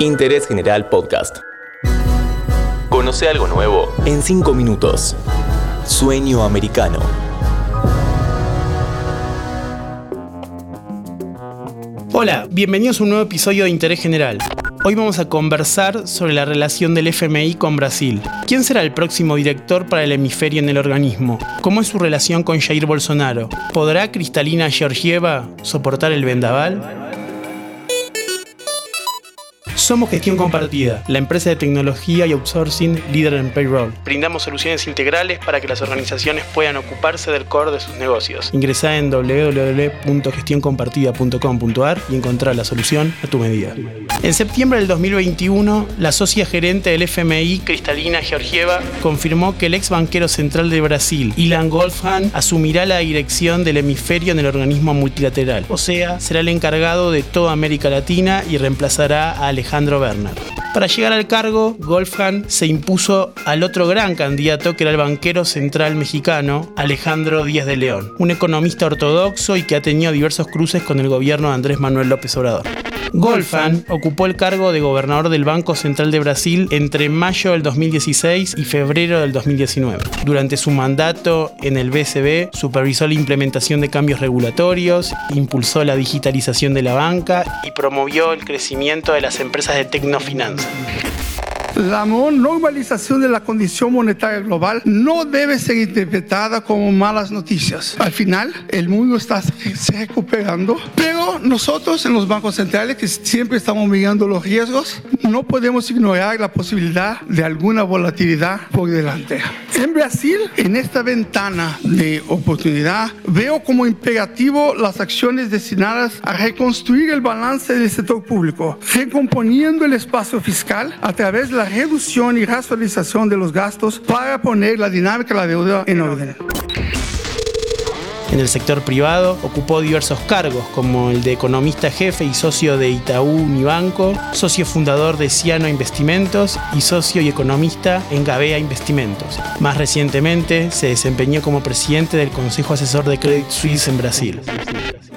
Interés General Podcast. Conoce algo nuevo en 5 minutos. Sueño americano. Hola, bienvenidos a un nuevo episodio de Interés General. Hoy vamos a conversar sobre la relación del FMI con Brasil. ¿Quién será el próximo director para el hemisferio en el organismo? ¿Cómo es su relación con Jair Bolsonaro? ¿Podrá Cristalina Georgieva soportar el vendaval? Somos Gestión Compartida, la empresa de tecnología y outsourcing líder en payroll. Brindamos soluciones integrales para que las organizaciones puedan ocuparse del core de sus negocios. Ingresá en www.gestioncompartida.com.ar y encontrar la solución a tu medida. En septiembre del 2021, la socia gerente del FMI, Cristalina Georgieva, confirmó que el ex banquero central de Brasil, Ilan Goldhan, asumirá la dirección del hemisferio en el organismo multilateral. O sea, será el encargado de toda América Latina y reemplazará a Alejandro Alejandro Werner. Para llegar al cargo, Golfhan se impuso al otro gran candidato que era el banquero central mexicano, Alejandro Díaz de León, un economista ortodoxo y que ha tenido diversos cruces con el gobierno de Andrés Manuel López Obrador. Golfan ocupó el cargo de gobernador del Banco Central de Brasil entre mayo del 2016 y febrero del 2019. Durante su mandato en el BCB, supervisó la implementación de cambios regulatorios, impulsó la digitalización de la banca y promovió el crecimiento de las empresas de tecnofinanza. Thank you. La normalización de la condición monetaria global no debe ser interpretada como malas noticias. Al final, el mundo está se recuperando, pero nosotros en los bancos centrales, que siempre estamos mirando los riesgos, no podemos ignorar la posibilidad de alguna volatilidad por delante. En Brasil, en esta ventana de oportunidad, veo como imperativo las acciones destinadas a reconstruir el balance del sector público, recomponiendo el espacio fiscal a través de la reducción y racionalización de los gastos para poner la dinámica de la deuda en orden. En el sector privado ocupó diversos cargos como el de economista jefe y socio de Itaú Unibanco, socio fundador de Ciano Investimentos y socio y economista en Gavea Investimentos. Más recientemente se desempeñó como presidente del Consejo Asesor de Credit Suisse en Brasil.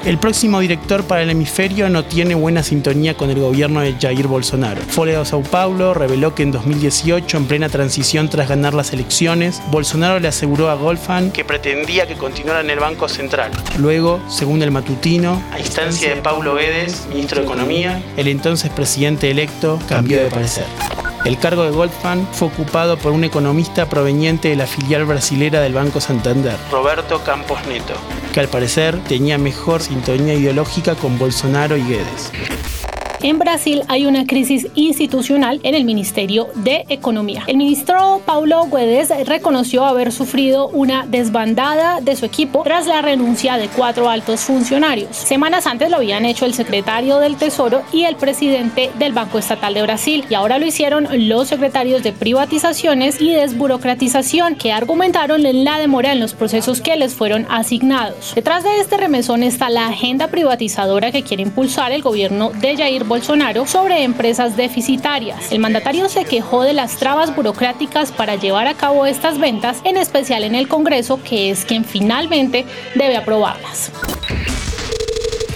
El próximo director para el hemisferio no tiene buena sintonía con el gobierno de Jair Bolsonaro. Folha de Sao Paulo reveló que en 2018, en plena transición tras ganar las elecciones, Bolsonaro le aseguró a Golfan que pretendía que continuara en el Banco Central. Luego, según el matutino, a instancia de Paulo Guedes, ministro de Economía, el entonces presidente electo cambió de parecer. El cargo de Goldfan fue ocupado por un economista proveniente de la filial brasilera del Banco Santander, Roberto Campos Neto, que al parecer tenía mejor sintonía ideológica con Bolsonaro y Guedes. En Brasil hay una crisis institucional en el Ministerio de Economía. El ministro Paulo Guedes reconoció haber sufrido una desbandada de su equipo tras la renuncia de cuatro altos funcionarios. Semanas antes lo habían hecho el secretario del Tesoro y el presidente del Banco Estatal de Brasil y ahora lo hicieron los secretarios de privatizaciones y desburocratización que argumentaron la demora en los procesos que les fueron asignados. Detrás de este remesón está la agenda privatizadora que quiere impulsar el gobierno de Jair Bolsonaro sobre empresas deficitarias. El mandatario se quejó de las trabas burocráticas para llevar a cabo estas ventas, en especial en el Congreso, que es quien finalmente debe aprobarlas.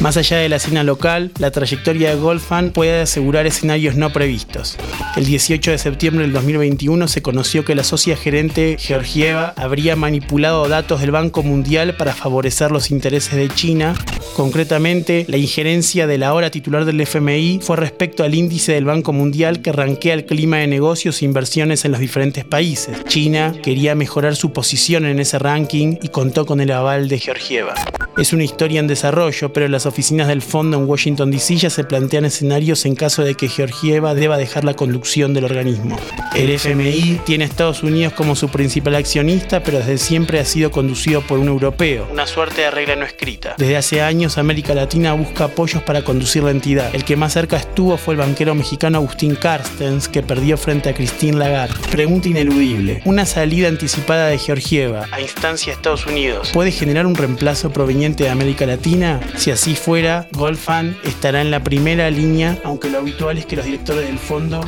Más allá de la escena local, la trayectoria de Goldfan puede asegurar escenarios no previstos. El 18 de septiembre del 2021 se conoció que la socia gerente Georgieva habría manipulado datos del Banco Mundial para favorecer los intereses de China. Concretamente, la injerencia de la ahora titular del FMI fue respecto al índice del Banco Mundial que ranquea el clima de negocios e inversiones en los diferentes países. China quería mejorar su posición en ese ranking y contó con el aval de Georgieva. Es una historia en desarrollo, pero las oficinas del fondo en Washington DC ya se plantean escenarios en caso de que Georgieva deba dejar la conducción del organismo. El FMI tiene a Estados Unidos como su principal accionista, pero desde siempre ha sido conducido por un europeo, una suerte de regla no escrita. Desde hace años América Latina busca apoyos para conducir la entidad. El que más cerca estuvo fue el banquero mexicano Agustín Carstens, que perdió frente a Christine Lagarde. Pregunta ineludible. Una salida anticipada de Georgieva a instancia de Estados Unidos puede generar un reemplazo proveniente de América Latina? Si así fuera, Golfan estará en la primera línea, aunque lo habitual es que los directores del fondo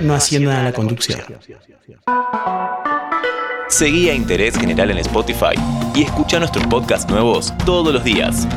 no asciendan a la conducción. Seguí a Interés General en Spotify y escucha nuestros podcasts nuevos todos los días.